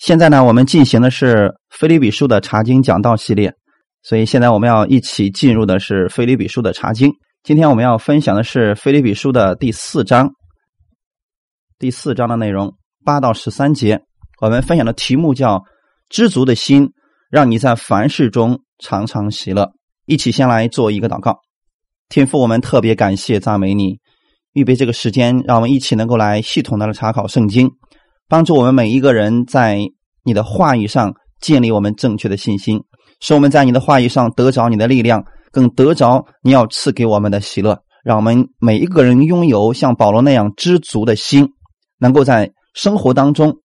现在呢，我们进行的是《菲律比书》的查经讲道系列，所以现在我们要一起进入的是《菲律比书》的查经。今天我们要分享的是《菲律比书》的第四章，第四章的内容八到十三节。我们分享的题目叫“知足的心，让你在凡事中常常喜乐”。一起先来做一个祷告，天父，我们特别感谢赞美你，预备这个时间，让我们一起能够来系统的来查考圣经。帮助我们每一个人在你的话语上建立我们正确的信心，使我们在你的话语上得着你的力量，更得着你要赐给我们的喜乐。让我们每一个人拥有像保罗那样知足的心，能够在生活当中，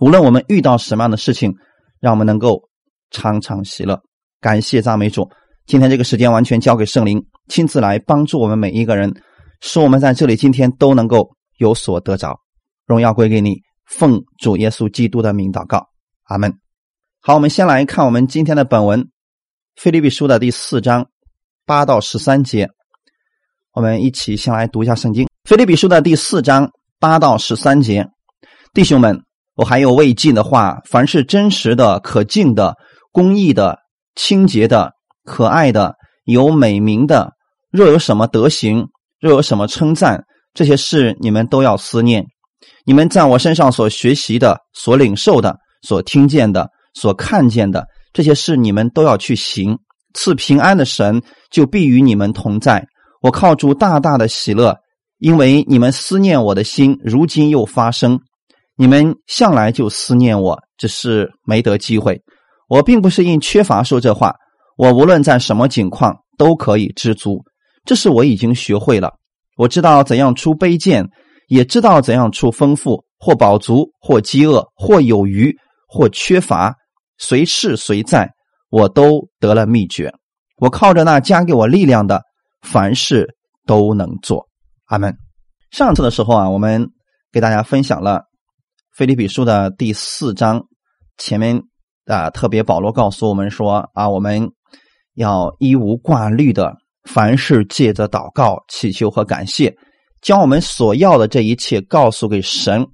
无论我们遇到什么样的事情，让我们能够常常喜乐。感谢赞美主！今天这个时间完全交给圣灵亲自来帮助我们每一个人，使我们在这里今天都能够有所得着。荣耀归给你。奉主耶稣基督的名祷告，阿门。好，我们先来看我们今天的本文《菲律比书》的第四章八到十三节。我们一起先来读一下圣经《菲律比书》的第四章八到十三节。弟兄们，我还有未尽的话：凡是真实的、可敬的、公义的、清洁的、可爱的、有美名的，若有什么德行，若有什么称赞，这些事你们都要思念。你们在我身上所学习的、所领受的、所听见的、所看见的这些事，你们都要去行。赐平安的神就必与你们同在。我靠主大大的喜乐，因为你们思念我的心，如今又发生。你们向来就思念我，只是没得机会。我并不是因缺乏说这话，我无论在什么境况都可以知足。这是我已经学会了。我知道怎样出卑贱。也知道怎样处丰富，或饱足，或饥饿，或有余，或缺乏，随事随在，我都得了秘诀。我靠着那加给我力量的，凡事都能做。阿门。上次的时候啊，我们给大家分享了《菲利比书》的第四章，前面啊，特别保罗告诉我们说啊，我们要一无挂虑的，凡事借着祷告、祈求和感谢。将我们所要的这一切告诉给神，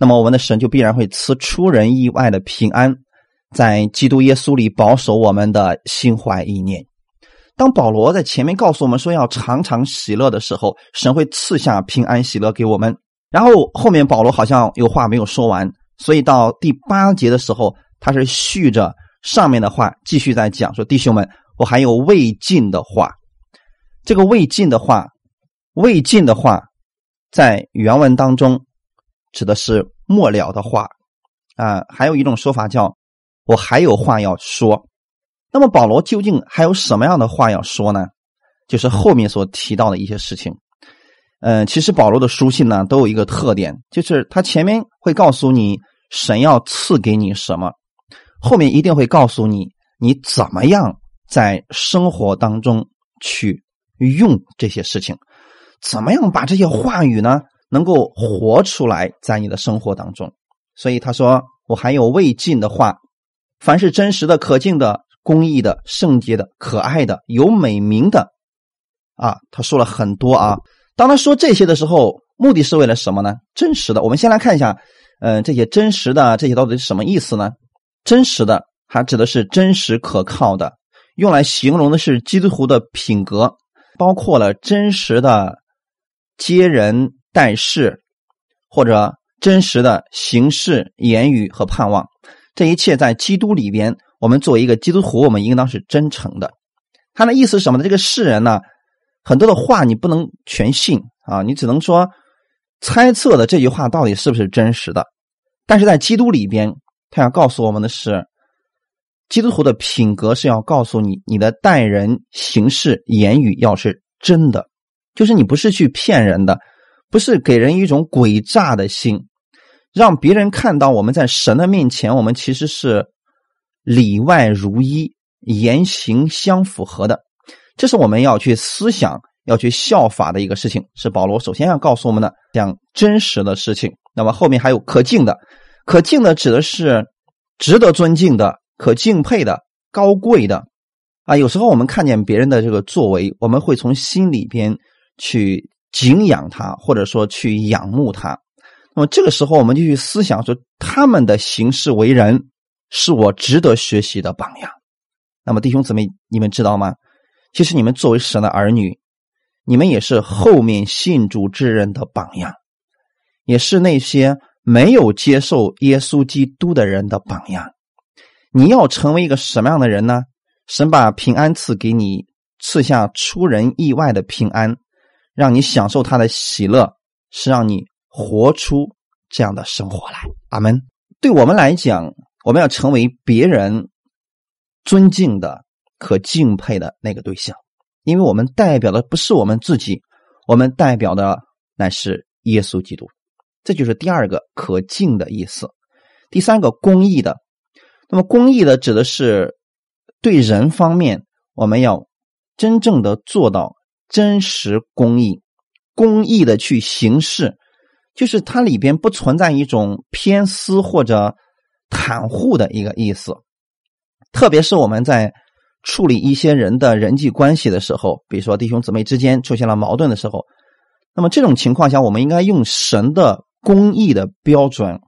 那么我们的神就必然会赐出人意外的平安，在基督耶稣里保守我们的心怀意念。当保罗在前面告诉我们说要常常喜乐的时候，神会赐下平安喜乐给我们。然后后面保罗好像有话没有说完，所以到第八节的时候，他是续着上面的话继续在讲说：“弟兄们，我还有未尽的话。”这个未尽的话。未尽的话，在原文当中指的是末了的话啊。还有一种说法叫“我还有话要说”。那么保罗究竟还有什么样的话要说呢？就是后面所提到的一些事情。嗯，其实保罗的书信呢都有一个特点，就是他前面会告诉你神要赐给你什么，后面一定会告诉你你怎么样在生活当中去用这些事情。怎么样把这些话语呢，能够活出来在你的生活当中？所以他说：“我还有未尽的话，凡是真实的、可敬的、公义的、圣洁的、可爱的、有美名的，啊，他说了很多啊。当他说这些的时候，目的是为了什么呢？真实的。我们先来看一下，嗯，这些真实的这些到底是什么意思呢？真实的，它指的是真实可靠的，用来形容的是基督徒的品格，包括了真实的。”接人待事，或者真实的形式、言语和盼望，这一切在基督里边，我们作为一个基督徒，我们应当是真诚的。他的意思是什么呢？这个世人呢，很多的话你不能全信啊，你只能说猜测的这句话到底是不是真实的。但是在基督里边，他要告诉我们的是，基督徒的品格是要告诉你，你的待人行事、言语要是真的。就是你不是去骗人的，不是给人一种诡诈的心，让别人看到我们在神的面前，我们其实是里外如一，言行相符合的。这是我们要去思想、要去效法的一个事情。是保罗首先要告诉我们的讲真实的事情。那么后面还有可敬的，可敬的指的是值得尊敬的、可敬佩的、高贵的啊。有时候我们看见别人的这个作为，我们会从心里边。去敬仰他，或者说去仰慕他。那么这个时候，我们就去思想说，他们的行事为人是我值得学习的榜样。那么弟兄姊妹，你们知道吗？其实你们作为神的儿女，你们也是后面信主之人的榜样，也是那些没有接受耶稣基督的人的榜样。你要成为一个什么样的人呢？神把平安赐给你，赐下出人意外的平安，让你享受他的喜乐，是让你活出这样的生活来。阿门。对我们来讲，我们要成为别人尊敬的。可敬佩的那个对象，因为我们代表的不是我们自己，我们代表的乃是耶稣基督。这就是第二个可敬的意思。第三个公义的，那么公义的指的是对人方面，我们要真正的做到真实公义，公义的去行事，就是它里边不存在一种偏私或者袒护的一个意思，特别是我们在。处理一些人的人际关系的时候，比如说弟兄姊妹之间出现了矛盾的时候，那么这种情况下，我们应该用神的公义的标准，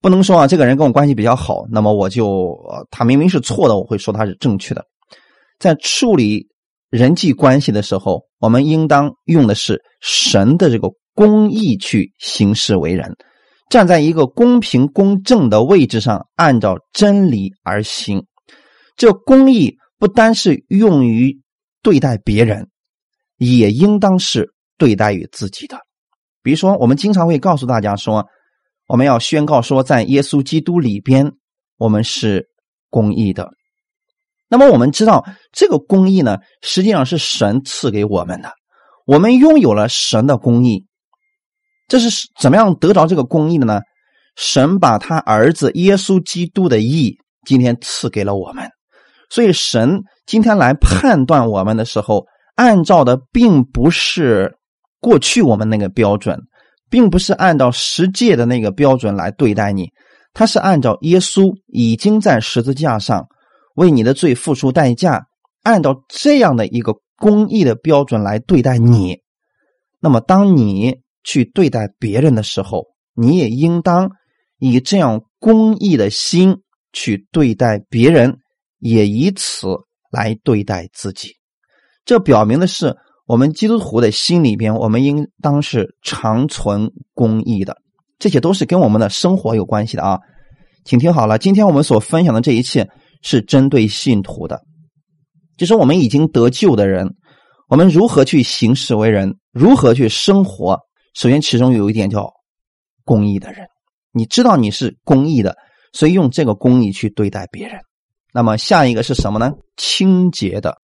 不能说啊，这个人跟我关系比较好，那么我就他明明是错的，我会说他是正确的。在处理人际关系的时候，我们应当用的是神的这个公义去行事为人，站在一个公平公正的位置上，按照真理而行。这公义。不单是用于对待别人，也应当是对待于自己的。比如说，我们经常会告诉大家说，我们要宣告说，在耶稣基督里边，我们是公义的。那么，我们知道这个公义呢，实际上是神赐给我们的。我们拥有了神的公义，这是怎么样得着这个公义的呢？神把他儿子耶稣基督的义，今天赐给了我们。所以，神今天来判断我们的时候，按照的并不是过去我们那个标准，并不是按照十诫的那个标准来对待你，他是按照耶稣已经在十字架上为你的罪付出代价，按照这样的一个公义的标准来对待你。那么，当你去对待别人的时候，你也应当以这样公义的心去对待别人。也以此来对待自己，这表明的是我们基督徒的心里边，我们应当是长存公义的。这些都是跟我们的生活有关系的啊，请听好了，今天我们所分享的这一切是针对信徒的，就是我们已经得救的人，我们如何去行事为人，如何去生活。首先，其中有一点叫公义的人，你知道你是公义的，所以用这个公义去对待别人。那么下一个是什么呢？清洁的，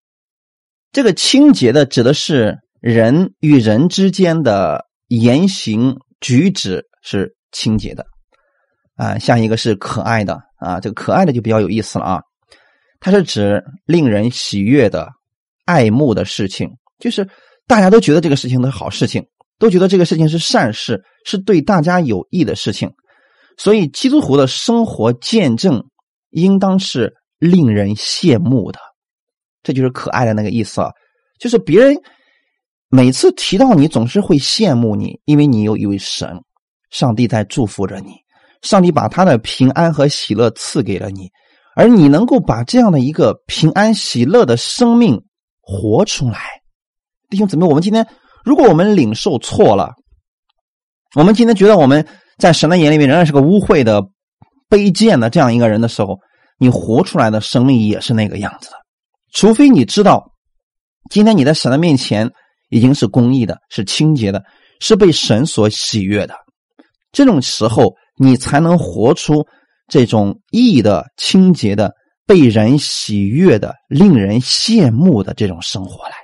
这个清洁的指的是人与人之间的言行举止是清洁的啊。下一个是可爱的啊，这个可爱的就比较有意思了啊。它是指令人喜悦的、爱慕的事情，就是大家都觉得这个事情都是好事情，都觉得这个事情是善事，是对大家有益的事情。所以基督徒的生活见证应当是。令人羡慕的，这就是可爱的那个意思啊！就是别人每次提到你，总是会羡慕你，因为你有一位神，上帝在祝福着你，上帝把他的平安和喜乐赐给了你，而你能够把这样的一个平安喜乐的生命活出来，弟兄姊妹，我们今天如果我们领受错了，我们今天觉得我们在神的眼里面仍然是个污秽的、卑贱的这样一个人的时候。你活出来的生命也是那个样子的，除非你知道，今天你在神的面前已经是公义的，是清洁的，是被神所喜悦的。这种时候，你才能活出这种义的、清洁的、被人喜悦的、令人羡慕的这种生活来。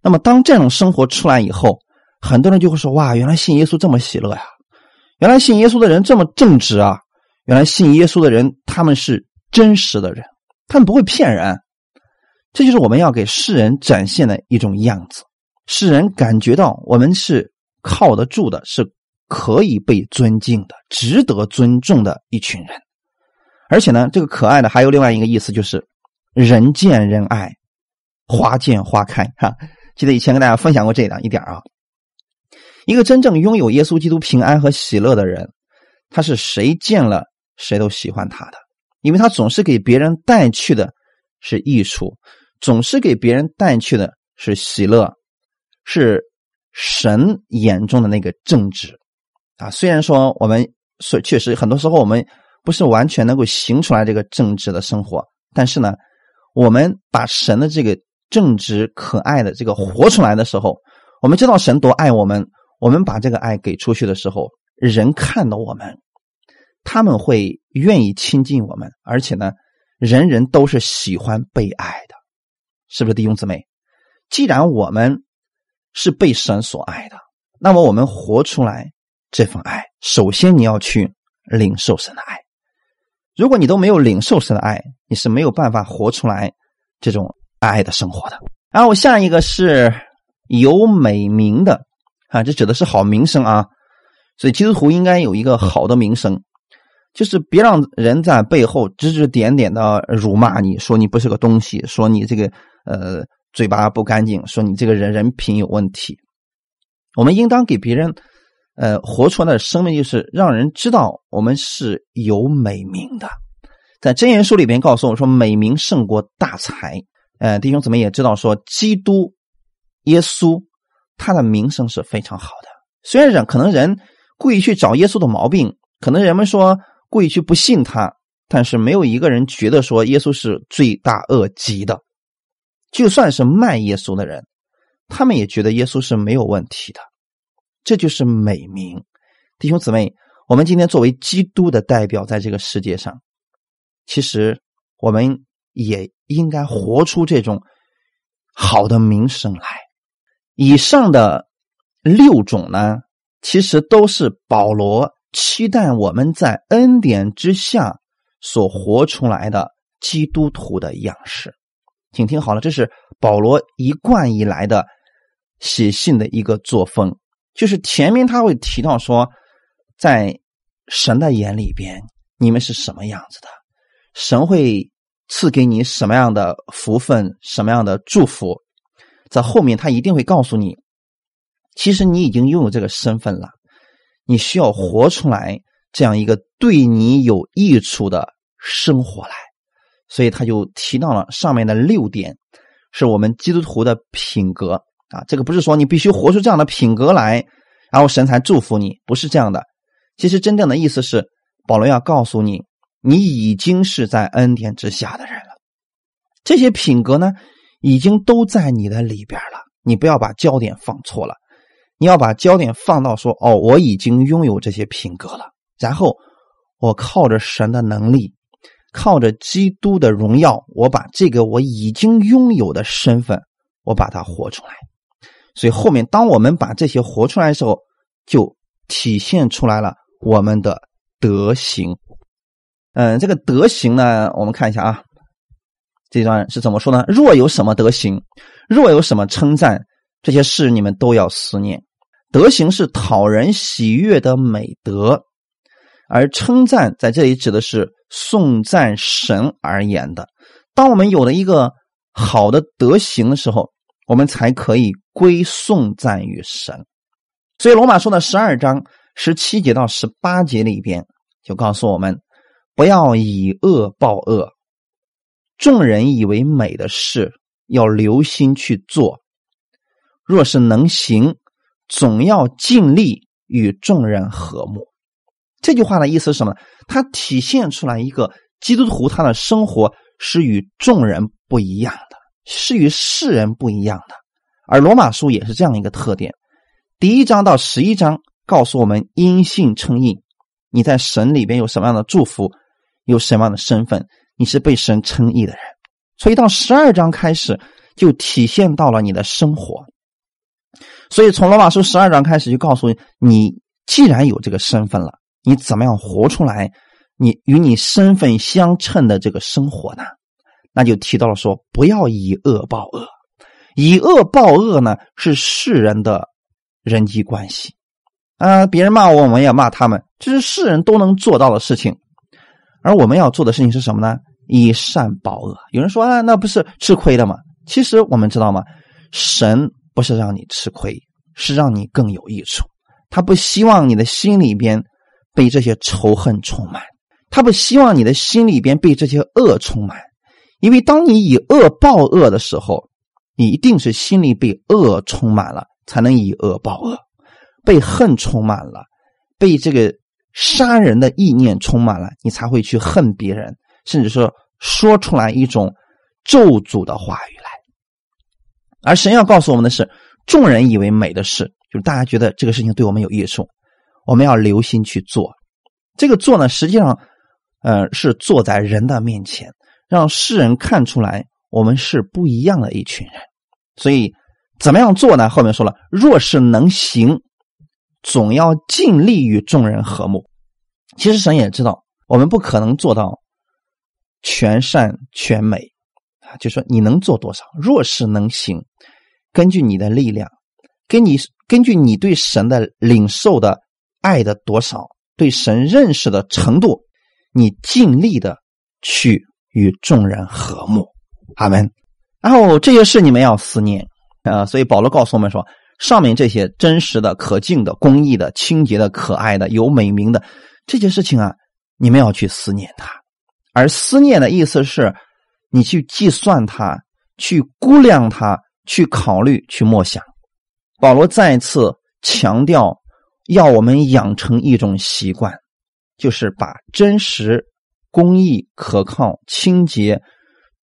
那么，当这种生活出来以后，很多人就会说：“哇，原来信耶稣这么喜乐呀！原来信耶稣的人这么正直啊！原来信耶稣的人他们是。”真实的人，他们不会骗人，这就是我们要给世人展现的一种样子。世人感觉到我们是靠得住的，是可以被尊敬的，值得尊重的一群人。而且呢，这个可爱的还有另外一个意思，就是人见人爱，花见花开。哈，记得以前跟大家分享过这样一点啊。一个真正拥有耶稣基督平安和喜乐的人，他是谁见了谁都喜欢他的，因为他总是给别人带去的是益处，总是给别人带去的是喜乐，是神眼中的那个正直啊。虽然说我们说确实很多时候我们不是完全能够行出来这个正直的生活，但是呢，我们把神的这个正直可爱的这个活出来的时候，我们知道神多爱我们。我们把这个爱给出去的时候，人看到我们，他们会愿意亲近我们，而且呢，人人都是喜欢被爱的，是不是弟兄姊妹？既然我们是被神所爱的，那么我们活出来这份爱，首先你要去领受神的爱。如果你都没有领受神的爱，你是没有办法活出来这种爱的生活的。然后下一个是有美名的。啊，这指的是好名声啊，所以基督徒应该有一个好的名声，就是别让人在背后指指点点的辱骂你，说你不是个东西，说你这个呃嘴巴不干净，说你这个人人品有问题。我们应当给别人呃活出来的生命，就是让人知道我们是有美名的。在真言书里边告诉我说，美名胜过大财。呃，弟兄姊妹也知道说，基督耶稣。他的名声是非常好的。虽然人可能人故意去找耶稣的毛病，可能人们说故意去不信他，但是没有一个人觉得说耶稣是罪大恶极的。就算是卖耶稣的人，他们也觉得耶稣是没有问题的。这就是美名，弟兄姊妹，我们今天作为基督的代表，在这个世界上，其实我们也应该活出这种好的名声来。以上的六种呢，其实都是保罗期待我们在恩典之下所活出来的基督徒的样式。请听好了，这是保罗一贯以来的写信的一个作风，就是前面他会提到说，在神的眼里边，你们是什么样子的？神会赐给你什么样的福分，什么样的祝福？在后面，他一定会告诉你，其实你已经拥有这个身份了，你需要活出来这样一个对你有益处的生活来。所以他就提到了上面的六点，是我们基督徒的品格啊。这个不是说你必须活出这样的品格来，然后神才祝福你，不是这样的。其实真正的意思是，保罗要告诉你，你已经是在恩典之下的人了。这些品格呢？已经都在你的里边了，你不要把焦点放错了，你要把焦点放到说：“哦，我已经拥有这些品格了。”然后我靠着神的能力，靠着基督的荣耀，我把这个我已经拥有的身份，我把它活出来。所以后面当我们把这些活出来的时候，就体现出来了我们的德行。嗯，这个德行呢，我们看一下啊。这段是怎么说呢？若有什么德行，若有什么称赞，这些事你们都要思念。德行是讨人喜悦的美德，而称赞在这里指的是颂赞神而言的。当我们有了一个好的德行的时候，我们才可以归颂赞于神。所以罗马书的十二章十七节到十八节里边就告诉我们：不要以恶报恶。众人以为美的事，要留心去做；若是能行，总要尽力与众人和睦。这句话的意思是什么？它体现出来一个基督徒他的生活是与众人不一样的，是与世人不一样的。而罗马书也是这样一个特点。第一章到十一章告诉我们因信称义，你在神里边有什么样的祝福，有什么样的身份。你是被神称义的人，所以到十二章开始就体现到了你的生活。所以从罗马书十二章开始就告诉你，你既然有这个身份了，你怎么样活出来？你与你身份相称的这个生活呢？那就提到了说，不要以恶报恶，以恶报恶呢是世人的人际关系啊，别人骂我，我们也骂他们，这是世人都能做到的事情。而我们要做的事情是什么呢？以善报恶。有人说啊，那不是吃亏的吗？其实我们知道吗？神不是让你吃亏，是让你更有益处。他不希望你的心里边被这些仇恨充满，他不希望你的心里边被这些恶充满，因为当你以恶报恶的时候，你一定是心里被恶充满了，才能以恶报恶，被恨充满了，被这个杀人的意念充满了，你才会去恨别人，甚至说说出来一种咒诅的话语来。而神要告诉我们的是，众人以为美的事。就是大家觉得这个事情对我们有益处，我们要留心去做。这个做呢，实际上，呃，是坐在人的面前，让世人看出来我们是不一样的一群人。所以，怎么样做呢？后面说了，若是能行，总要尽力与众人和睦。其实神也知道，我们不可能做到全善全美啊，就说你能做多少？若是能行，根据你的力量，跟你。根据你对神的领受的爱的多少，对神认识的程度，你尽力的去与众人和睦，阿门。然后这些事你们要思念啊，所以保罗告诉我们说，上面这些真实的、可敬的、公义的、清洁的、可爱的、有美名的这些事情啊，你们要去思念它。而思念的意思是，你去计算它，去估量它，去考虑，去默想。保罗再次强调，要我们养成一种习惯，就是把真实、公益、可靠、清洁、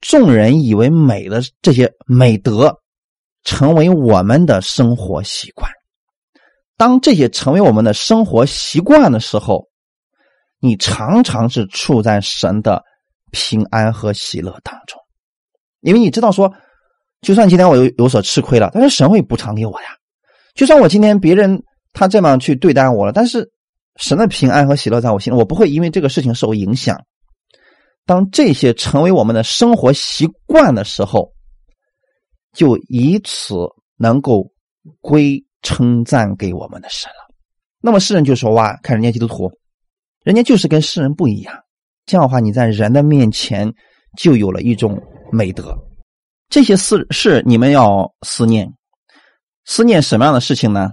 众人以为美的这些美德，成为我们的生活习惯。当这些成为我们的生活习惯的时候，你常常是处在神的平安和喜乐当中，因为你知道说，就算今天我有有所吃亏了，但是神会补偿给我呀。就算我今天别人他这么去对待我了，但是神的平安和喜乐在我心里，我不会因为这个事情受影响。当这些成为我们的生活习惯的时候，就以此能够归称赞给我们的神了。那么世人就说：“哇，看人家基督徒，人家就是跟世人不一样。”这样的话，你在人的面前就有了一种美德。这些事是你们要思念。思念什么样的事情呢？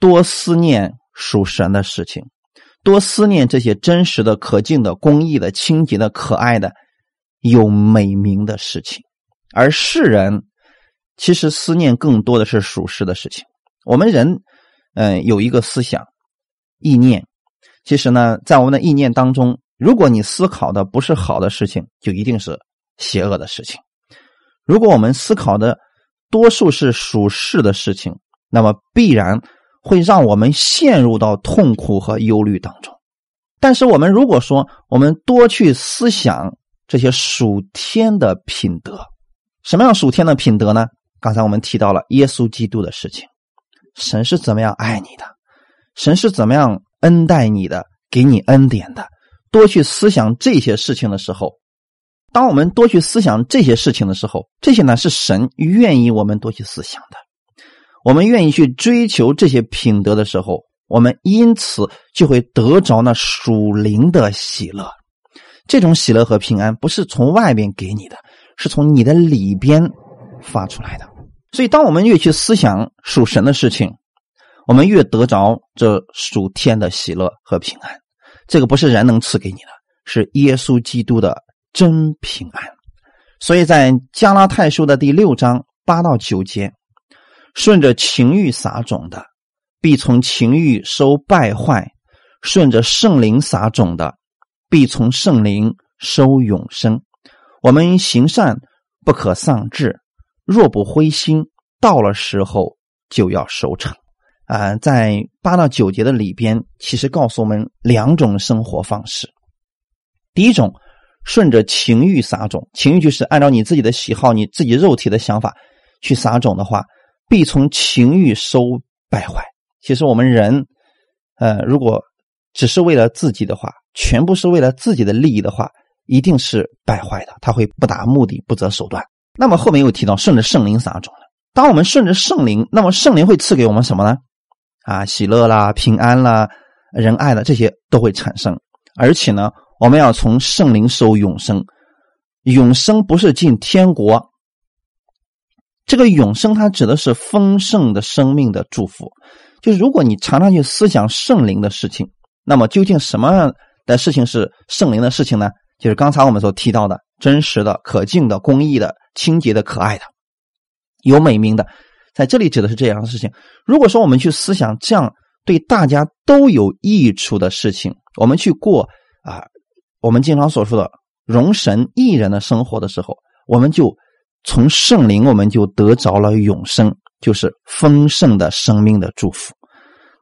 多思念属神的事情，多思念这些真实的、可敬的、公益的、清洁的、可爱的、有美名的事情。而世人其实思念更多的是属实的事情。我们人，嗯，有一个思想、意念。其实呢，在我们的意念当中，如果你思考的不是好的事情，就一定是邪恶的事情。如果我们思考的，多数是属实的事情，那么必然会让我们陷入到痛苦和忧虑当中。但是，我们如果说我们多去思想这些属天的品德，什么样属天的品德呢？刚才我们提到了耶稣基督的事情，神是怎么样爱你的，神是怎么样恩待你的，给你恩典的。多去思想这些事情的时候。当我们多去思想这些事情的时候，这些呢是神愿意我们多去思想的。我们愿意去追求这些品德的时候，我们因此就会得着那属灵的喜乐。这种喜乐和平安不是从外边给你的，是从你的里边发出来的。所以，当我们越去思想属神的事情，我们越得着这属天的喜乐和平安。这个不是人能赐给你的，是耶稣基督的。真平安，所以在加拉太书的第六章八到九节，顺着情欲撒种的，必从情欲收败坏；顺着圣灵撒种的，必从圣灵收永生。我们行善不可丧志，若不灰心，到了时候就要收成。啊，在八到九节的里边，其实告诉我们两种生活方式。第一种。顺着情欲撒种，情欲就是按照你自己的喜好、你自己肉体的想法去撒种的话，必从情欲收败坏。其实我们人，呃，如果只是为了自己的话，全部是为了自己的利益的话，一定是败坏的。他会不达目的不择手段。那么后面又提到顺着圣灵撒种了。当我们顺着圣灵，那么圣灵会赐给我们什么呢？啊，喜乐啦、平安啦、仁爱的这些都会产生，而且呢。我们要从圣灵收永生，永生不是进天国。这个永生它指的是丰盛的生命的祝福，就是如果你常常去思想圣灵的事情，那么究竟什么样的事情是圣灵的事情呢？就是刚才我们所提到的真实的、可敬的、公义的、清洁的、可爱的、有美名的，在这里指的是这样的事情。如果说我们去思想这样对大家都有益处的事情，我们去过啊，我们经常所说的容神益人的生活的时候，我们就从圣灵，我们就得着了永生，就是丰盛的生命的祝福。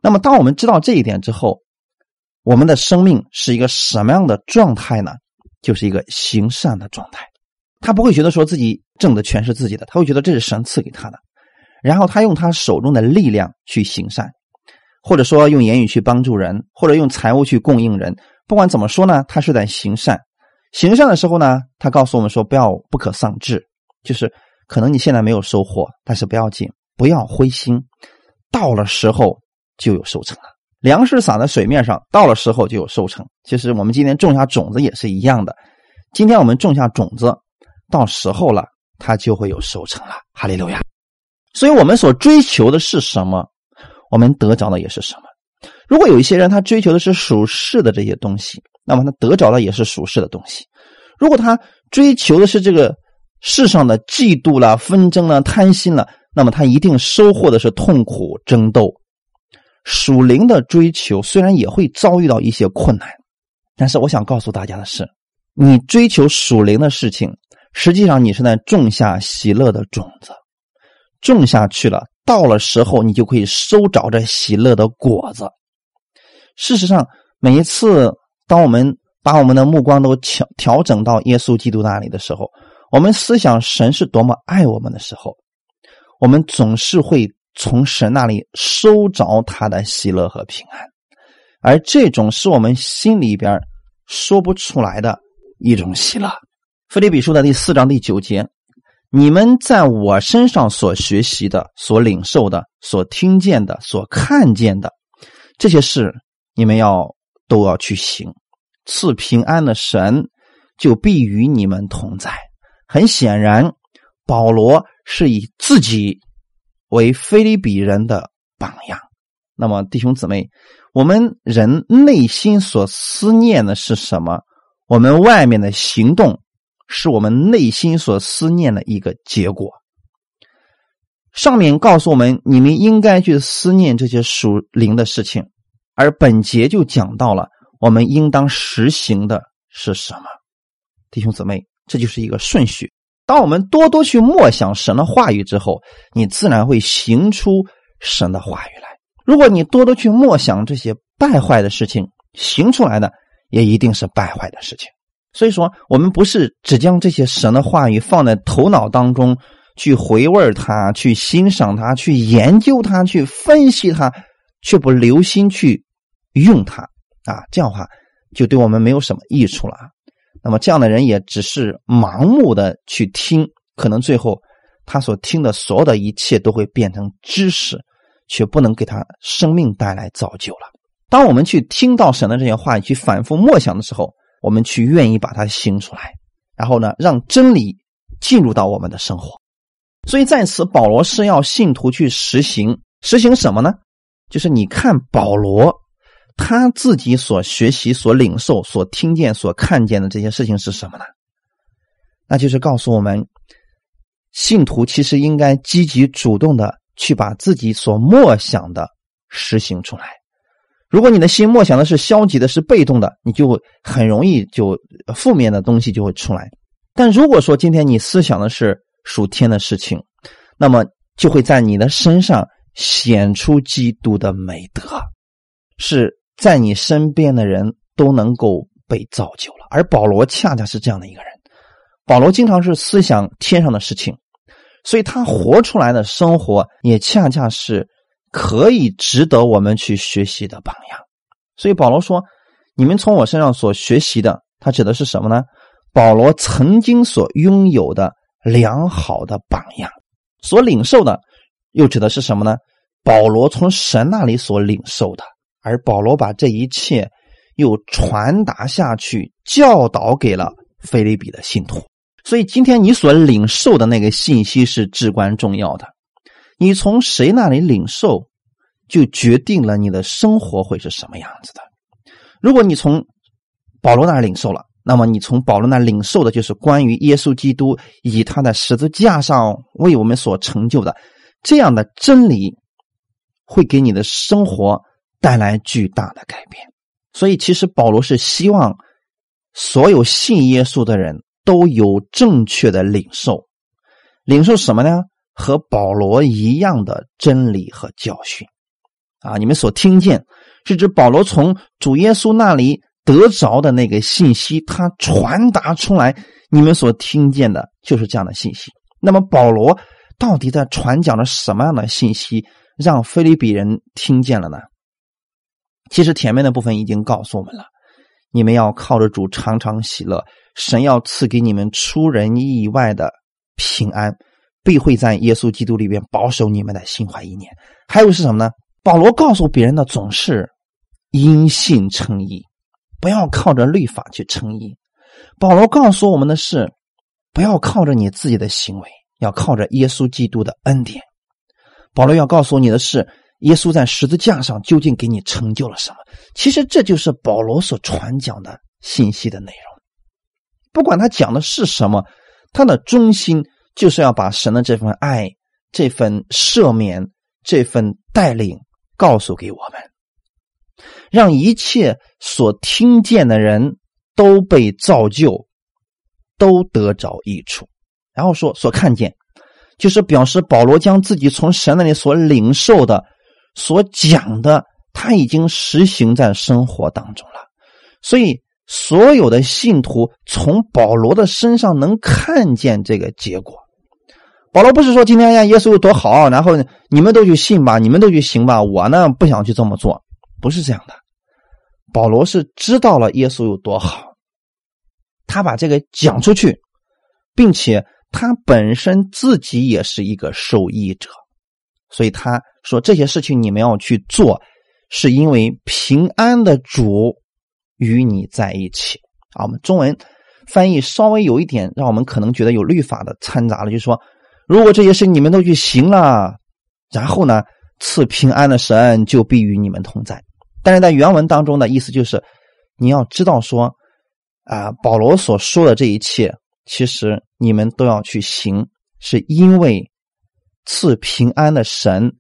那么，当我们知道这一点之后，我们的生命是一个什么样的状态呢？就是一个行善的状态，他不会觉得说自己挣的全是自己的，他会觉得这是神赐给他的，然后他用他手中的力量去行善，或者说用言语去帮助人，或者用财物去供应人。不管怎么说呢，他是在行善。行善的时候呢，他告诉我们说不要不可丧志，就是可能你现在没有收获，但是不要紧，不要灰心，到了时候就有收成了。粮食撒在水面上，到了时候就有收成。其实我们今天种下种子也是一样的。今天我们种下种子，到时候了，它就会有收成了。哈利路亚！所以我们所追求的是什么，我们得着的也是什么。如果有一些人他追求的是属世的这些东西，那么他得着的也是属世的东西。如果他追求的是这个世上的嫉妒了、纷争了、贪心了，那么他一定收获的是痛苦、争斗。属灵的追求虽然也会遭遇到一些困难，但是我想告诉大家的是，你追求属灵的事情，实际上你是在种下喜乐的种子，种下去了，到了时候你就可以收着这喜乐的果子。事实上，每一次当我们把我们的目光都调调整到耶稣基督那里的时候，我们思想神是多么爱我们的时候，我们总是会。从神那里收着他的喜乐和平安，而这种是我们心里边说不出来的一种喜乐。腓立比书的第四章第九节：你们在我身上所学习的、所领受的、所听见的、所看见的这些事，你们要都要去行。赐平安的神就必与你们同在。很显然，保罗是以自己。为菲利比人的榜样。那么，弟兄姊妹，我们人内心所思念的是什么？我们外面的行动是我们内心所思念的一个结果。上面告诉我们，你们应该去思念这些属灵的事情，而本节就讲到了我们应当实行的是什么。弟兄姊妹，这就是一个顺序。当我们多多去默想神的话语之后，你自然会行出神的话语来。如果你多多去默想这些败坏的事情，行出来的也一定是败坏的事情。所以说，我们不是只将这些神的话语放在头脑当中去回味它、去欣赏它、去研究它、去分析它，却不留心去用它啊，这样的话就对我们没有什么益处了。那么这样的人也只是盲目的去听，可能最后他所听的所有的一切都会变成知识，却不能给他生命带来造就了。当我们去听到神的这些话语，去反复默想的时候，我们去愿意把它行出来，然后呢，让真理进入到我们的生活。所以在此，保罗是要信徒去实行，实行什么呢？就是你看保罗。他自己所学习、所领受、所听见、所看见的这些事情是什么呢？那就是告诉我们，信徒其实应该积极主动的去把自己所默想的实行出来。如果你的心默想的是消极的、是被动的，你就很容易就负面的东西就会出来。但如果说今天你思想的是属天的事情，那么就会在你的身上显出基督的美德，是。在你身边的人都能够被造就了，而保罗恰恰是这样的一个人。保罗经常是思想天上的事情，所以他活出来的生活也恰恰是可以值得我们去学习的榜样。所以保罗说：“你们从我身上所学习的，他指的是什么呢？保罗曾经所拥有的良好的榜样，所领受的又指的是什么呢？保罗从神那里所领受的。”而保罗把这一切又传达下去，教导给了菲利比的信徒。所以，今天你所领受的那个信息是至关重要的。你从谁那里领受，就决定了你的生活会是什么样子的。如果你从保罗那领受了，那么你从保罗那领受的就是关于耶稣基督以他的十字架上为我们所成就的这样的真理，会给你的生活带来巨大的改变。所以，其实保罗是希望所有信耶稣的人都有正确的领受，领受什么呢？和保罗一样的真理和教训。啊，你们所听见是指保罗从主耶稣那里。得着的那个信息，他传达出来，你们所听见的就是这样的信息。那么保罗到底在传讲了什么样的信息，让菲利比人听见了呢？其实前面的部分已经告诉我们了：你们要靠着主常常喜乐，神要赐给你们出人意外的平安，必会在耶稣基督里边保守你们的心怀意念。还有是什么呢？保罗告诉别人的总是因信称义。不要靠着律法去称义。保罗告诉我们的是，不要靠着你自己的行为，要靠着耶稣基督的恩典。保罗要告诉你的是，耶稣在十字架上究竟给你成就了什么？其实这就是保罗所传讲的信息的内容。不管他讲的是什么，他的中心就是要把神的这份爱、这份赦免、这份带领告诉给我们。让一切所听见的人都被造就，都得着益处。然后说所看见，就是表示保罗将自己从神那里所领受的、所讲的，他已经实行在生活当中了。所以，所有的信徒从保罗的身上能看见这个结果。保罗不是说今天呀，耶稣有多好，然后你们都去信吧，你们都去行吧，我呢不想去这么做，不是这样的。保罗是知道了耶稣有多好，他把这个讲出去，并且他本身自己也是一个受益者，所以他说这些事情你们要去做，是因为平安的主与你在一起啊。我们中文翻译稍微有一点让我们可能觉得有律法的掺杂了，就是说，如果这些事你们都去行了，然后呢，赐平安的神就必与你们同在。但是在原文当中的意思就是，你要知道说，啊，保罗所说的这一切，其实你们都要去行，是因为赐平安的神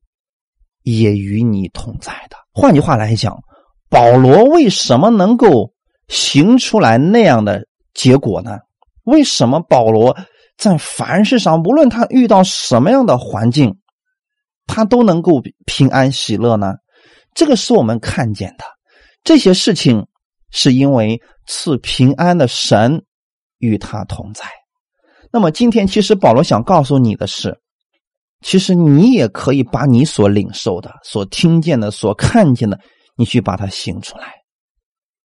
也与你同在的。换句话来讲，保罗为什么能够行出来那样的结果呢？为什么保罗在凡事上，无论他遇到什么样的环境，他都能够平安喜乐呢？这个是我们看见的，这些事情是因为赐平安的神与他同在。那么今天，其实保罗想告诉你的是，其实你也可以把你所领受的、所听见的、所看见的，你去把它行出来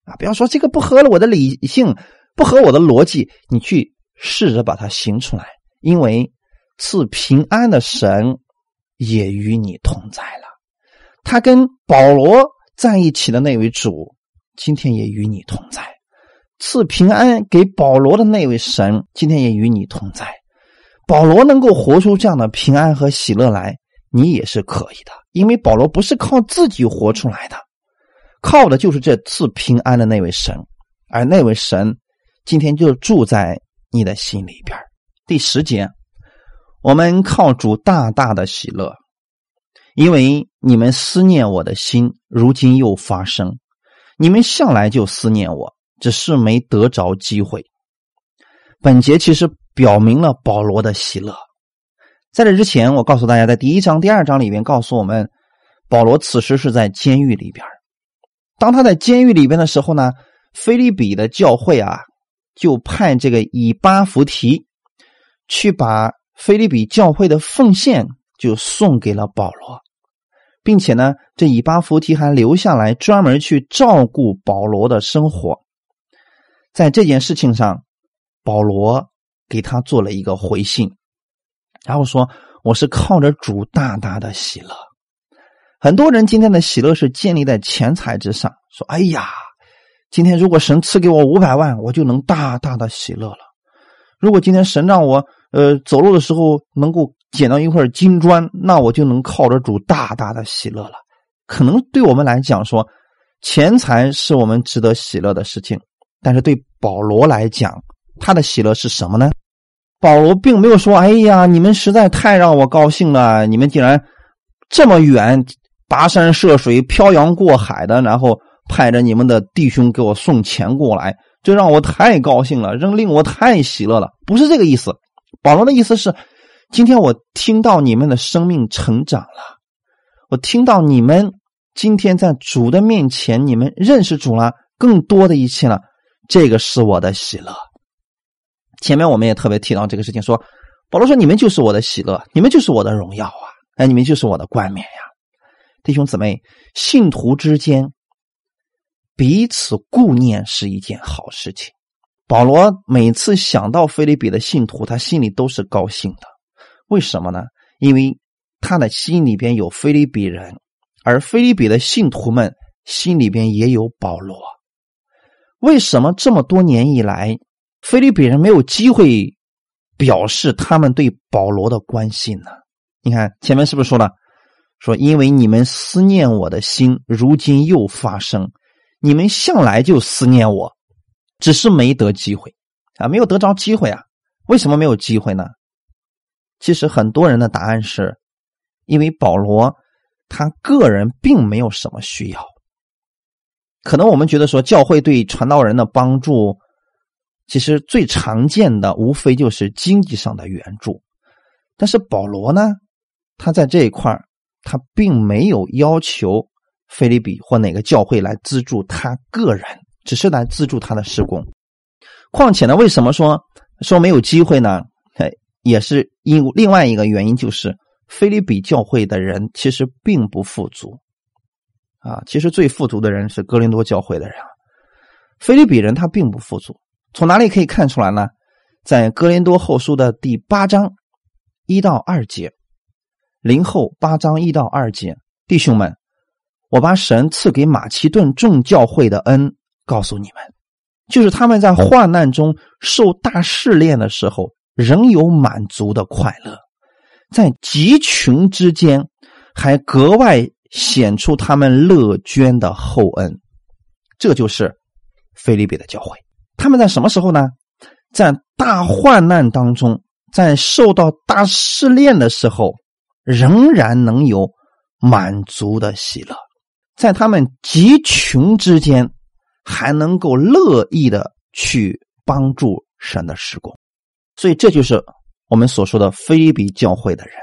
啊！不要说这个不合了我的理性，不合我的逻辑，你去试着把它行出来，因为赐平安的神也与你同在了。他跟保罗在一起的那位主，今天也与你同在；赐平安给保罗的那位神，今天也与你同在。保罗能够活出这样的平安和喜乐来，你也是可以的，因为保罗不是靠自己活出来的，靠的就是这次平安的那位神，而那位神今天就住在你的心里边。第十节，我们靠主大大的喜乐。因为你们思念我的心，如今又发生。你们向来就思念我，只是没得着机会。本节其实表明了保罗的喜乐。在这之前，我告诉大家，在第一章、第二章里面告诉我们，保罗此时是在监狱里边。当他在监狱里边的时候呢，菲利比的教会啊，就派这个以巴弗提去把菲利比教会的奉献就送给了保罗。并且呢，这以巴弗提还留下来专门去照顾保罗的生活。在这件事情上，保罗给他做了一个回信，然后说：“我是靠着主大大的喜乐。”很多人今天的喜乐是建立在钱财之上，说：“哎呀，今天如果神赐给我五百万，我就能大大的喜乐了。如果今天神让我呃走路的时候能够……”捡到一块金砖，那我就能靠着主大大的喜乐了。可能对我们来讲说，钱财是我们值得喜乐的事情，但是对保罗来讲，他的喜乐是什么呢？保罗并没有说：“哎呀，你们实在太让我高兴了，你们竟然这么远跋山涉水、漂洋过海的，然后派着你们的弟兄给我送钱过来，这让我太高兴了，仍令我太喜乐了。”不是这个意思。保罗的意思是：今天我听到你们的生命成长了，我听到你们。今天在主的面前，你们认识主了，更多的一切了，这个是我的喜乐。前面我们也特别提到这个事情，说保罗说：“你们就是我的喜乐，你们就是我的荣耀啊！哎，你们就是我的冠冕呀！”弟兄姊妹，信徒之间彼此顾念是一件好事情。保罗每次想到菲利比的信徒，他心里都是高兴的。为什么呢？因为他的心里边有菲利比人。而菲利比的信徒们心里边也有保罗。为什么这么多年以来，菲律宾人没有机会表示他们对保罗的关心呢？你看前面是不是说了？说因为你们思念我的心，如今又发生。你们向来就思念我，只是没得机会啊，没有得着机会啊。为什么没有机会呢？其实很多人的答案是，因为保罗。他个人并没有什么需要，可能我们觉得说教会对传道人的帮助，其实最常见的无非就是经济上的援助。但是保罗呢，他在这一块他并没有要求菲利比或哪个教会来资助他个人，只是来资助他的施工。况且呢，为什么说说没有机会呢？哎，也是因另外一个原因就是。菲利比教会的人其实并不富足，啊，其实最富足的人是哥林多教会的人。菲利比人他并不富足，从哪里可以看出来呢？在哥林多后书的第八章一到二节，零后八章一到二节，弟兄们，我把神赐给马其顿众教会的恩告诉你们，就是他们在患难中受大试炼的时候，仍有满足的快乐。在极穷之间，还格外显出他们乐捐的厚恩，这就是菲利比的教会。他们在什么时候呢？在大患难当中，在受到大试炼的时候，仍然能有满足的喜乐。在他们极穷之间，还能够乐意的去帮助神的施工。所以，这就是。我们所说的菲利比教会的人，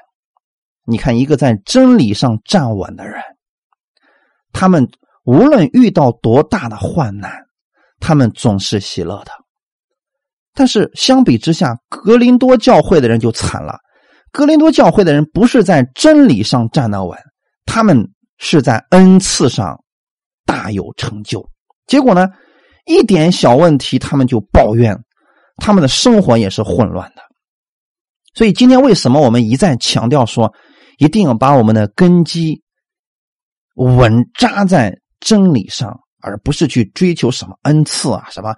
你看，一个在真理上站稳的人，他们无论遇到多大的患难，他们总是喜乐的。但是相比之下，格林多教会的人就惨了。格林多教会的人不是在真理上站得稳，他们是在恩赐上大有成就。结果呢，一点小问题他们就抱怨，他们的生活也是混乱的。所以今天为什么我们一再强调说，一定要把我们的根基稳扎在真理上，而不是去追求什么恩赐啊，什么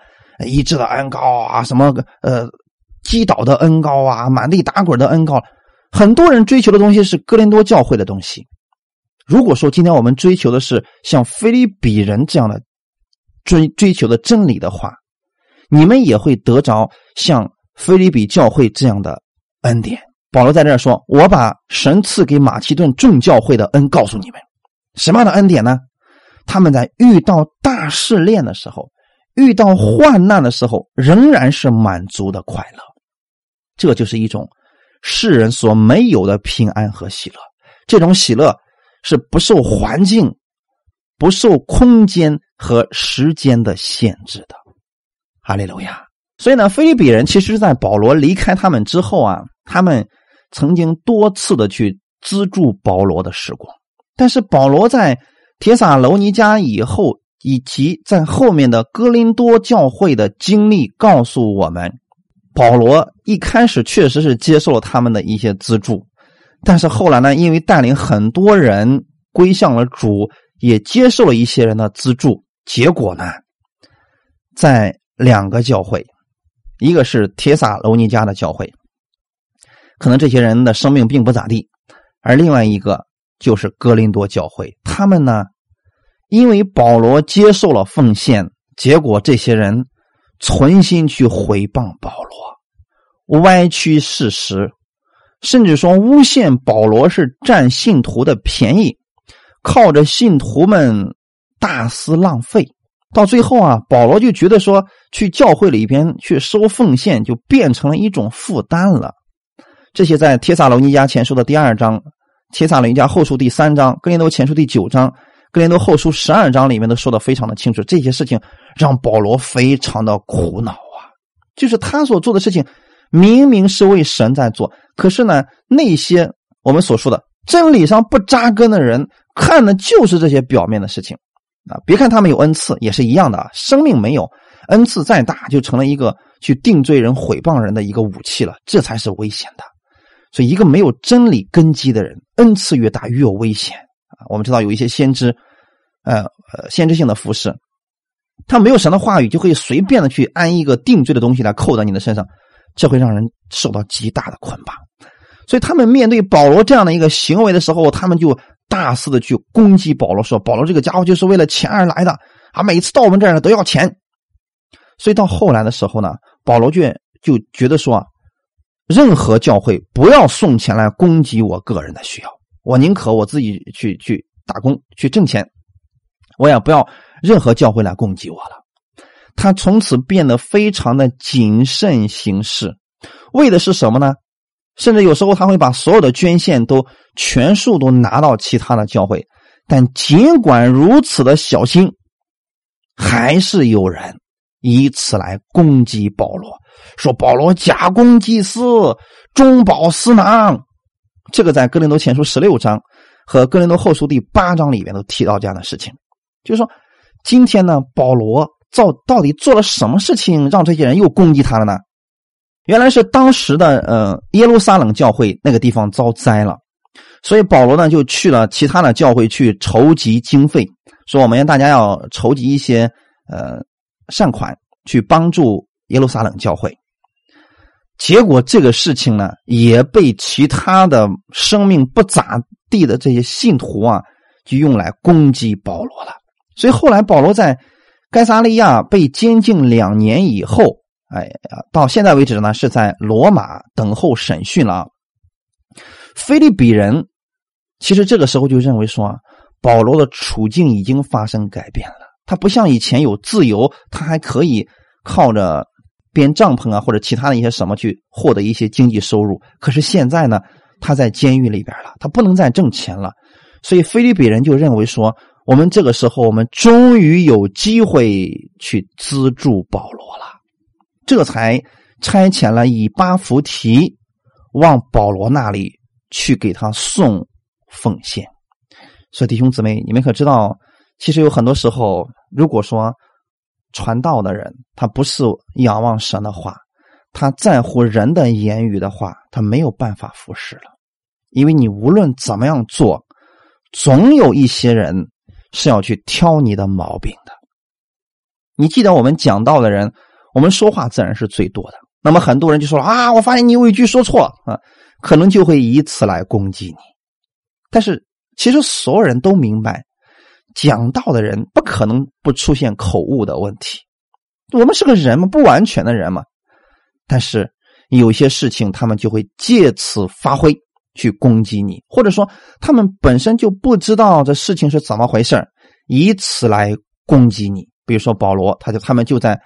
医治的恩高啊，什么呃击倒的恩高啊，满地打滚的恩高。很多人追求的东西是哥林多教会的东西。如果说今天我们追求的是像菲利比人这样的追追求的真理的话，你们也会得着像菲利比教会这样的。恩典，保罗在这儿说：“我把神赐给马其顿众教会的恩告诉你们，什么样的恩典呢？他们在遇到大试炼的时候，遇到患难的时候，仍然是满足的快乐。这就是一种世人所没有的平安和喜乐。这种喜乐是不受环境、不受空间和时间的限制的。哈利路亚。”所以呢，菲利比人其实，在保罗离开他们之后啊，他们曾经多次的去资助保罗的时光。但是保罗在铁撒楼尼迦以后，以及在后面的哥林多教会的经历，告诉我们，保罗一开始确实是接受了他们的一些资助，但是后来呢，因为带领很多人归向了主，也接受了一些人的资助，结果呢，在两个教会。一个是铁撒楼尼迦的教会，可能这些人的生命并不咋地；而另外一个就是哥林多教会。他们呢，因为保罗接受了奉献，结果这些人存心去毁谤保罗，歪曲事实，甚至说诬陷保罗是占信徒的便宜，靠着信徒们大肆浪费。到最后啊，保罗就觉得说，去教会里边去收奉献，就变成了一种负担了。这些在《帖撒罗尼迦前书》的第二章、《帖撒罗尼迦后书》第三章、《哥林多前书》第九章、《哥林多后书》十二章里面都说的非常的清楚。这些事情让保罗非常的苦恼啊！就是他所做的事情，明明是为神在做，可是呢，那些我们所说的真理上不扎根的人，看的就是这些表面的事情。啊，别看他们有恩赐，也是一样的。生命没有恩赐再大，就成了一个去定罪人、毁谤人的一个武器了，这才是危险的。所以，一个没有真理根基的人，恩赐越大越危险啊。我们知道有一些先知，呃呃，先知性的服饰，他没有神的话语，就可以随便的去安一个定罪的东西来扣在你的身上，这会让人受到极大的捆绑。所以，他们面对保罗这样的一个行为的时候，他们就。大肆的去攻击保罗，说保罗这个家伙就是为了钱而来的啊！每次到我们这儿都要钱，所以到后来的时候呢，保罗就就觉得说，任何教会不要送钱来攻击我个人的需要，我宁可我自己去去打工去挣钱，我也不要任何教会来攻击我了。他从此变得非常的谨慎行事，为的是什么呢？甚至有时候他会把所有的捐献都全数都拿到其他的教会，但尽管如此的小心，还是有人以此来攻击保罗，说保罗假公济私、中饱私囊。这个在哥林多前书十六章和哥林多后书第八章里面都提到这样的事情，就是说，今天呢，保罗造到底做了什么事情，让这些人又攻击他了呢？原来是当时的呃耶路撒冷教会那个地方遭灾了，所以保罗呢就去了其他的教会去筹集经费，说我们大家要筹集一些呃善款去帮助耶路撒冷教会。结果这个事情呢也被其他的生命不咋地的这些信徒啊就用来攻击保罗了。所以后来保罗在该撒利亚被监禁两年以后。哎呀，到现在为止呢，是在罗马等候审讯了。菲利比人其实这个时候就认为说，保罗的处境已经发生改变了。他不像以前有自由，他还可以靠着编帐篷啊或者其他的一些什么去获得一些经济收入。可是现在呢，他在监狱里边了，他不能再挣钱了。所以菲律比人就认为说，我们这个时候我们终于有机会去资助保罗了。这才差遣了以巴弗提往保罗那里去给他送奉献。所以弟兄姊妹，你们可知道，其实有很多时候，如果说传道的人他不是仰望神的话，他在乎人的言语的话，他没有办法服侍了。因为你无论怎么样做，总有一些人是要去挑你的毛病的。你记得我们讲道的人。我们说话自然是最多的，那么很多人就说了啊，我发现你有一句说错啊，可能就会以此来攻击你。但是其实所有人都明白，讲道的人不可能不出现口误的问题。我们是个人嘛，不完全的人嘛。但是有些事情，他们就会借此发挥去攻击你，或者说他们本身就不知道这事情是怎么回事以此来攻击你。比如说保罗，他就他们就在。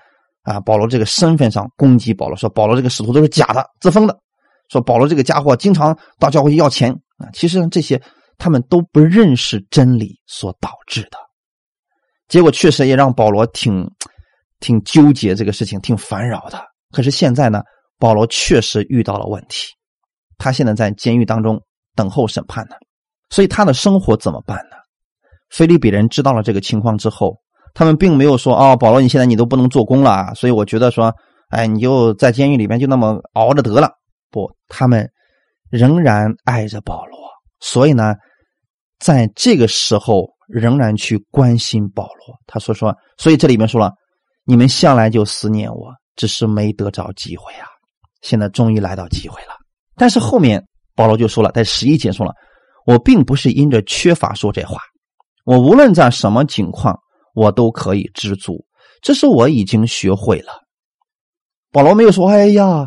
啊，保罗这个身份上攻击保罗，说保罗这个使徒都是假的、自封的，说保罗这个家伙经常到教会要钱啊。其实这些他们都不认识真理所导致的，结果确实也让保罗挺挺纠结这个事情，挺烦扰的。可是现在呢，保罗确实遇到了问题，他现在在监狱当中等候审判呢，所以他的生活怎么办呢？菲利比人知道了这个情况之后。他们并没有说哦，保罗，你现在你都不能做工了，所以我觉得说，哎，你就在监狱里面就那么熬着得了。不，他们仍然爱着保罗，所以呢，在这个时候仍然去关心保罗。他说说，所以这里面说了，你们向来就思念我，只是没得着机会啊。现在终于来到机会了。但是后面保罗就说了，在十一节说了，我并不是因着缺乏说这话，我无论在什么境况，我都可以知足。这是我已经学会了。保罗没有说：“哎呀，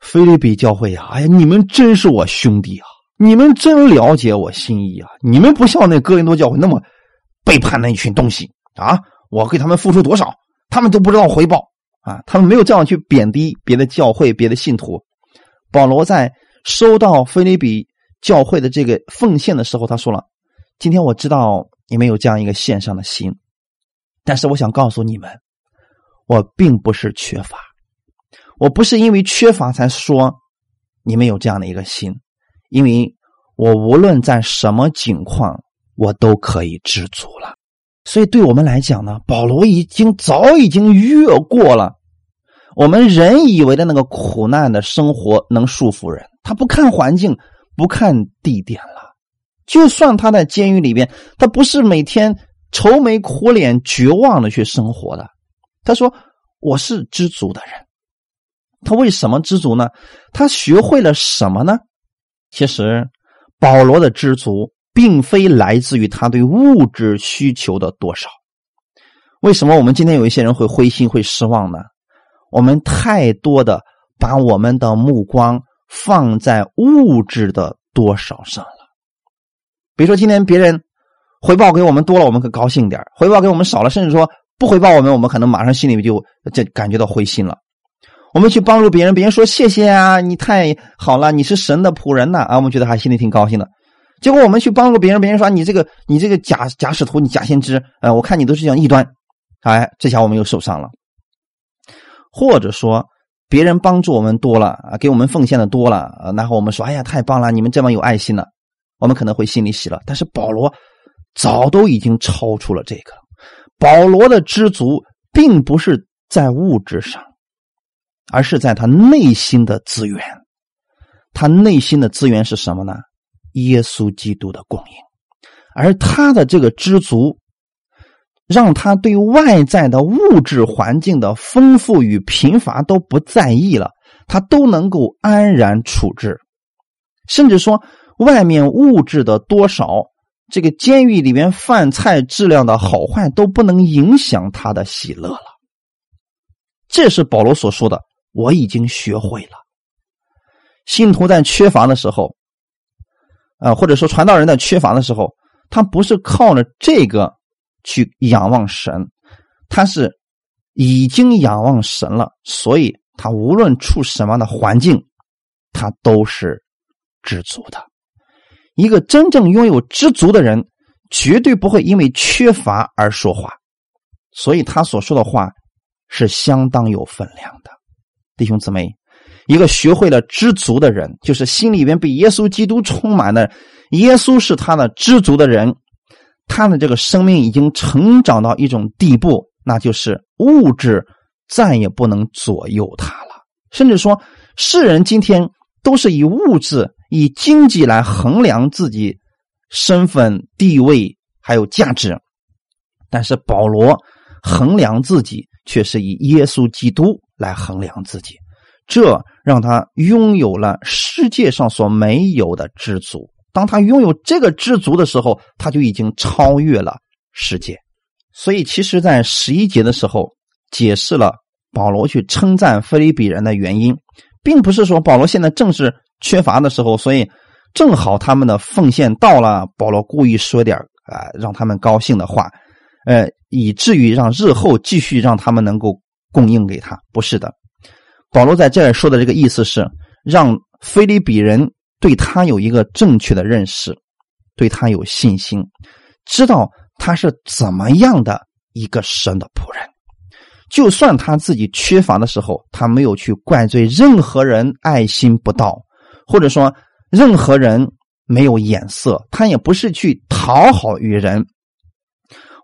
菲利比教会呀，哎呀，你们真是我兄弟啊，你们真了解我心意啊，你们不像那哥林多教会那么背叛那一群东西啊，我给他们付出多少，他们都不知道回报啊，他们没有这样去贬低别的教会、别的信徒。”保罗在收到菲利比教会的这个奉献的时候，他说了：“今天我知道你们有这样一个献上的心，但是我想告诉你们，我并不是缺乏，我不是因为缺乏才说你们有这样的一个心，因为我无论在什么境况，我都可以知足了。所以对我们来讲呢，保罗已经早已经越过了。”我们人以为的那个苦难的生活能束缚人，他不看环境，不看地点了。就算他在监狱里边，他不是每天愁眉苦脸、绝望的去生活的。他说：“我是知足的人。”他为什么知足呢？他学会了什么呢？其实，保罗的知足并非来自于他对物质需求的多少。为什么我们今天有一些人会灰心、会失望呢？我们太多的把我们的目光放在物质的多少上了。比如说，今天别人回报给我们多了，我们可高兴点回报给我们少了，甚至说不回报我们，我们可能马上心里就就感觉到灰心了。我们去帮助别人，别人说谢谢啊，你太好了，你是神的仆人呐啊，我们觉得还心里挺高兴的。结果我们去帮助别人，别人说你这个你这个假假使徒，你假先知，呃，我看你都是讲异端，哎，这下我们又受伤了。或者说，别人帮助我们多了啊，给我们奉献的多了啊，然后我们说：“哎呀，太棒了，你们这么有爱心了。”我们可能会心里喜乐。但是保罗早都已经超出了这个。保罗的知足，并不是在物质上，而是在他内心的资源。他内心的资源是什么呢？耶稣基督的供应。而他的这个知足。让他对外在的物质环境的丰富与贫乏都不在意了，他都能够安然处置，甚至说外面物质的多少，这个监狱里面饭菜质量的好坏都不能影响他的喜乐了。这是保罗所说的：“我已经学会了。”信徒在缺乏的时候，啊，或者说传道人在缺乏的时候，他不是靠着这个。去仰望神，他是已经仰望神了，所以他无论处什么样的环境，他都是知足的。一个真正拥有知足的人，绝对不会因为缺乏而说话，所以他所说的话是相当有分量的。弟兄姊妹，一个学会了知足的人，就是心里边被耶稣基督充满的，耶稣是他的知足的人。他的这个生命已经成长到一种地步，那就是物质再也不能左右他了。甚至说，世人今天都是以物质、以经济来衡量自己身份、地位还有价值，但是保罗衡量自己却是以耶稣基督来衡量自己，这让他拥有了世界上所没有的知足。当他拥有这个知足的时候，他就已经超越了世界。所以，其实，在十一节的时候，解释了保罗去称赞菲利比人的原因，并不是说保罗现在正是缺乏的时候，所以正好他们的奉献到了，保罗故意说点啊让他们高兴的话，呃，以至于让日后继续让他们能够供应给他。不是的，保罗在这儿说的这个意思是让菲利比人。对他有一个正确的认识，对他有信心，知道他是怎么样的一个神的仆人。就算他自己缺乏的时候，他没有去怪罪任何人爱心不到，或者说任何人没有眼色，他也不是去讨好于人。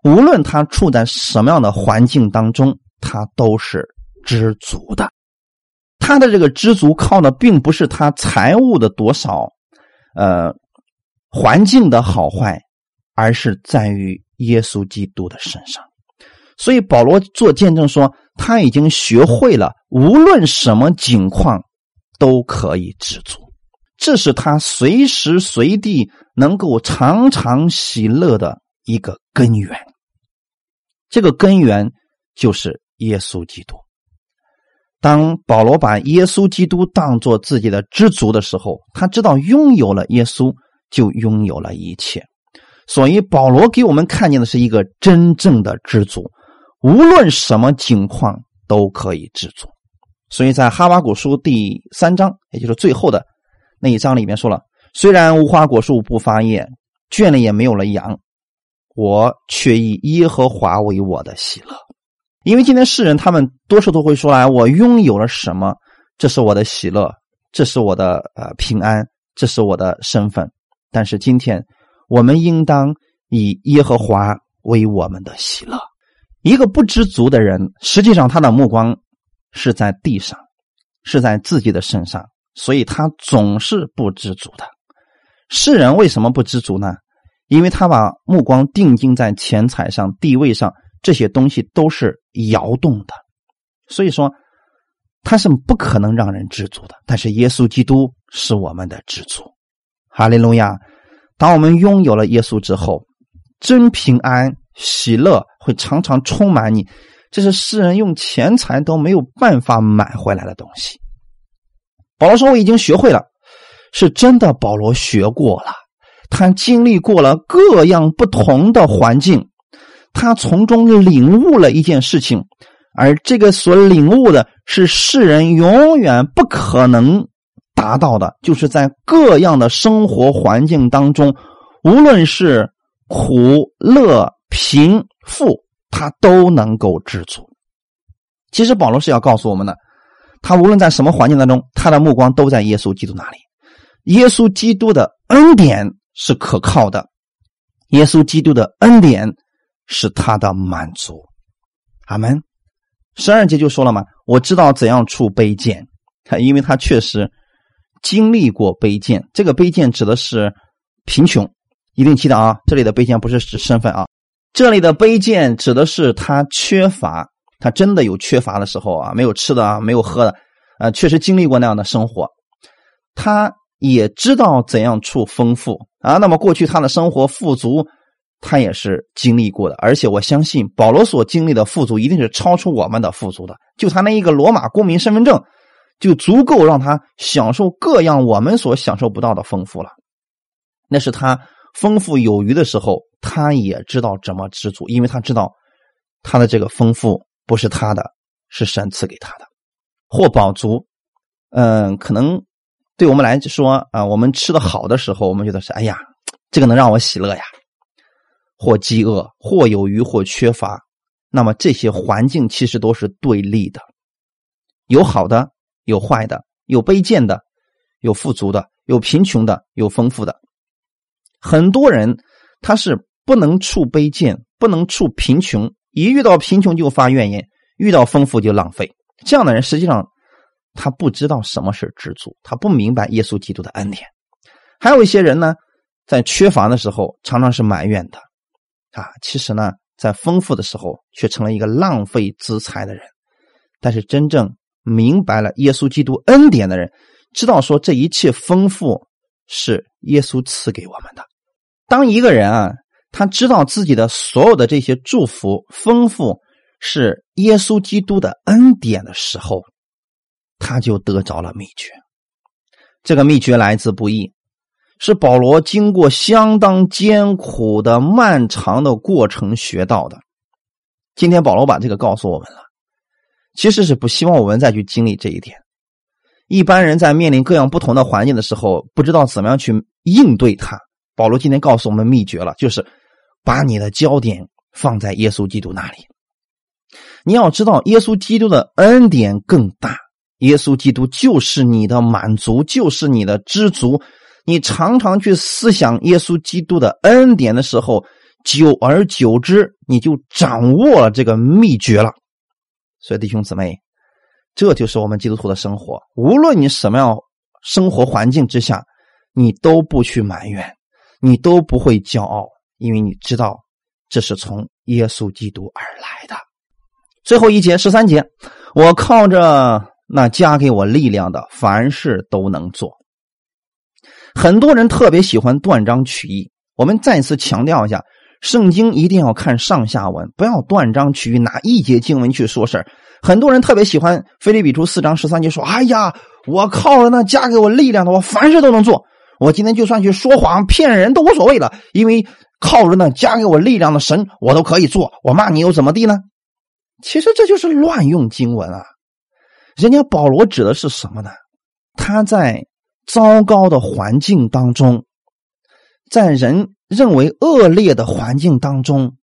无论他处在什么样的环境当中，他都是知足的。他的这个知足靠的并不是他财物的多少，呃，环境的好坏，而是在于耶稣基督的身上。所以保罗做见证说，他已经学会了无论什么境况都可以知足。这是他随时随地能够常常喜乐的一个根源。这个根源就是耶稣基督。当保罗把耶稣基督当做自己的知足的时候，他知道拥有了耶稣就拥有了一切。所以保罗给我们看见的是一个真正的知足，无论什么境况都可以知足。所以在哈巴谷书第三章，也就是最后的那一章里面说了：虽然无花果树不发叶，圈里也没有了羊，我却以耶和华为我的喜乐。因为今天世人他们多数都会说：“来，我拥有了什么？这是我的喜乐，这是我的呃平安，这是我的身份。”但是今天，我们应当以耶和华为我们的喜乐。一个不知足的人，实际上他的目光是在地上，是在自己的身上，所以他总是不知足的。世人为什么不知足呢？因为他把目光定睛在钱财上、地位上。这些东西都是摇动的，所以说他是不可能让人知足的。但是耶稣基督是我们的知足，哈利路亚！当我们拥有了耶稣之后，真平安、喜乐会常常充满你。这是世人用钱财都没有办法买回来的东西。保罗说：“我已经学会了，是真的。”保罗学过了，他经历过了各样不同的环境。他从中领悟了一件事情，而这个所领悟的是世人永远不可能达到的，就是在各样的生活环境当中，无论是苦乐贫富，他都能够知足。其实保罗是要告诉我们的，他无论在什么环境当中，他的目光都在耶稣基督那里。耶稣基督的恩典是可靠的，耶稣基督的恩典。是他的满足，阿门。十二节就说了嘛，我知道怎样处卑贱，他 因为他确实经历过卑贱。这个卑贱指的是贫穷，一定记得啊。这里的卑贱不是指身份啊，这里的卑贱指的是他缺乏，他真的有缺乏的时候啊，没有吃的啊，没有喝的，呃，确实经历过那样的生活。他也知道怎样处丰富啊，那么过去他的生活富足。他也是经历过的，而且我相信保罗所经历的富足一定是超出我们的富足的。就他那一个罗马公民身份证，就足够让他享受各样我们所享受不到的丰富了。那是他丰富有余的时候，他也知道怎么知足，因为他知道他的这个丰富不是他的，是神赐给他的。或饱足，嗯，可能对我们来说啊，我们吃的好的时候，我们觉得是哎呀，这个能让我喜乐呀。或饥饿，或有余，或缺乏，那么这些环境其实都是对立的，有好的，有坏的，有卑贱的，有富足的，有贫穷的，有丰富的。很多人他是不能处卑贱，不能处贫穷，一遇到贫穷就发怨言，遇到丰富就浪费。这样的人实际上他不知道什么是知足，他不明白耶稣基督的恩典。还有一些人呢，在缺乏的时候常常是埋怨的。啊，其实呢，在丰富的时候却成了一个浪费资财的人。但是真正明白了耶稣基督恩典的人，知道说这一切丰富是耶稣赐给我们的。当一个人啊，他知道自己的所有的这些祝福丰富是耶稣基督的恩典的时候，他就得着了秘诀。这个秘诀来自不易。是保罗经过相当艰苦的漫长的过程学到的。今天保罗把这个告诉我们了，其实是不希望我们再去经历这一点。一般人在面临各样不同的环境的时候，不知道怎么样去应对它。保罗今天告诉我们秘诀了，就是把你的焦点放在耶稣基督那里。你要知道，耶稣基督的恩典更大，耶稣基督就是你的满足，就是你的知足。你常常去思想耶稣基督的恩典的时候，久而久之，你就掌握了这个秘诀了。所以，弟兄姊妹，这就是我们基督徒的生活。无论你什么样生活环境之下，你都不去埋怨，你都不会骄傲，因为你知道这是从耶稣基督而来的。最后一节十三节，我靠着那加给我力量的，凡事都能做。很多人特别喜欢断章取义。我们再次强调一下，圣经一定要看上下文，不要断章取义，拿一节经文去说事儿。很多人特别喜欢《菲利比书》四章十三节说：“哎呀，我靠着那加给我力量的，我凡事都能做。我今天就算去说谎骗人都无所谓了，因为靠着那加给我力量的神，我都可以做。我骂你又怎么地呢？”其实这就是乱用经文啊！人家保罗指的是什么呢？他在糟糕的环境当中，在人认为恶劣的环境当中，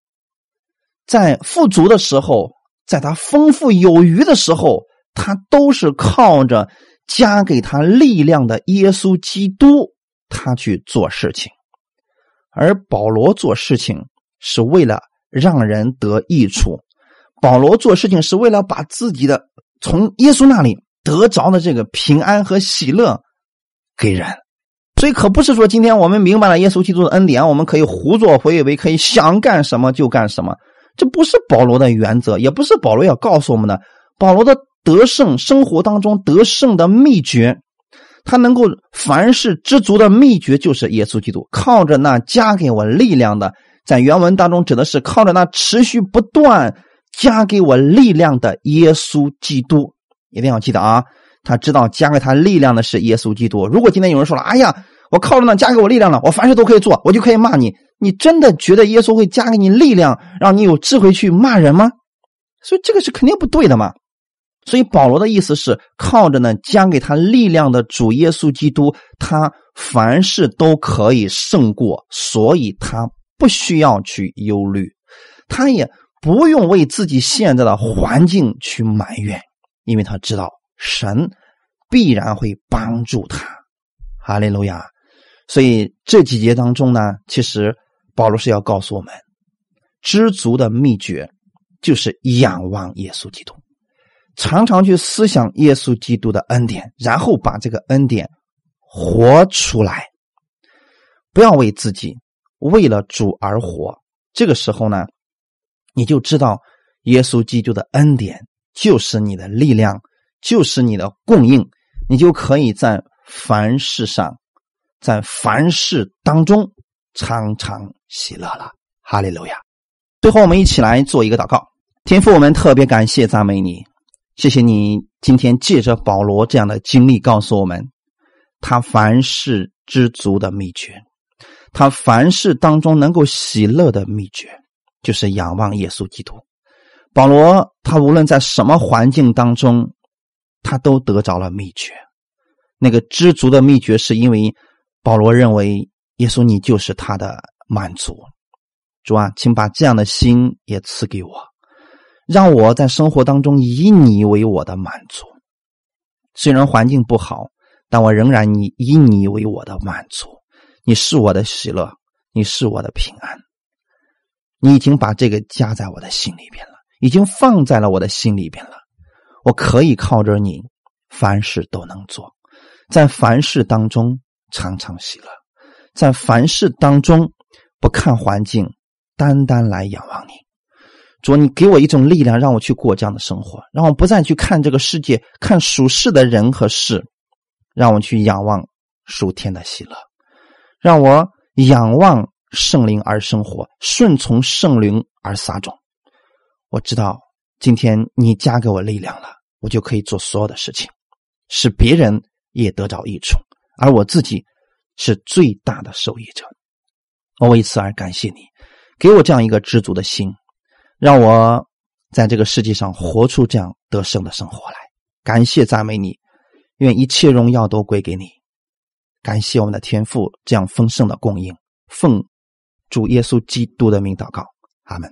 在富足的时候，在他丰富有余的时候，他都是靠着加给他力量的耶稣基督，他去做事情。而保罗做事情是为了让人得益处，保罗做事情是为了把自己的从耶稣那里得着的这个平安和喜乐。给人，所以可不是说今天我们明白了耶稣基督的恩典，我们可以胡作非为，可以想干什么就干什么。这不是保罗的原则，也不是保罗要告诉我们的。保罗的得胜生活当中得胜的秘诀，他能够凡事知足的秘诀就是耶稣基督。靠着那加给我力量的，在原文当中指的是靠着那持续不断加给我力量的耶稣基督。一定要记得啊。他知道加给他力量的是耶稣基督。如果今天有人说了：“哎呀，我靠着那加给我力量了，我凡事都可以做，我就可以骂你。”你真的觉得耶稣会加给你力量，让你有智慧去骂人吗？所以这个是肯定不对的嘛。所以保罗的意思是靠着呢加给他力量的主耶稣基督，他凡事都可以胜过，所以他不需要去忧虑，他也不用为自己现在的环境去埋怨，因为他知道。神必然会帮助他，哈利路亚。所以这几节当中呢，其实保罗是要告诉我们，知足的秘诀就是仰望耶稣基督，常常去思想耶稣基督的恩典，然后把这个恩典活出来，不要为自己，为了主而活。这个时候呢，你就知道耶稣基督的恩典就是你的力量。就是你的供应，你就可以在凡事上，在凡事当中常常喜乐了。哈利路亚！最后，我们一起来做一个祷告。天父，我们特别感谢赞美你，谢谢你今天借着保罗这样的经历告诉我们，他凡事知足的秘诀，他凡事当中能够喜乐的秘诀，就是仰望耶稣基督。保罗他无论在什么环境当中。他都得着了秘诀，那个知足的秘诀，是因为保罗认为耶稣你就是他的满足。主啊，请把这样的心也赐给我，让我在生活当中以你为我的满足。虽然环境不好，但我仍然以以你为我的满足。你是我的喜乐，你是我的平安。你已经把这个加在我的心里边了，已经放在了我的心里边了。我可以靠着你，凡事都能做，在凡事当中常常喜乐，在凡事当中不看环境，单单来仰望你。主，你给我一种力量，让我去过这样的生活，让我不再去看这个世界，看属世的人和事，让我去仰望属天的喜乐，让我仰望圣灵而生活，顺从圣灵而撒种。我知道。今天你加给我力量了，我就可以做所有的事情，使别人也得着益处，而我自己是最大的受益者。我为此而感谢你，给我这样一个知足的心，让我在这个世界上活出这样得胜的生活来。感谢赞美你，愿一切荣耀都归给你。感谢我们的天父这样丰盛的供应，奉主耶稣基督的名祷告，阿门。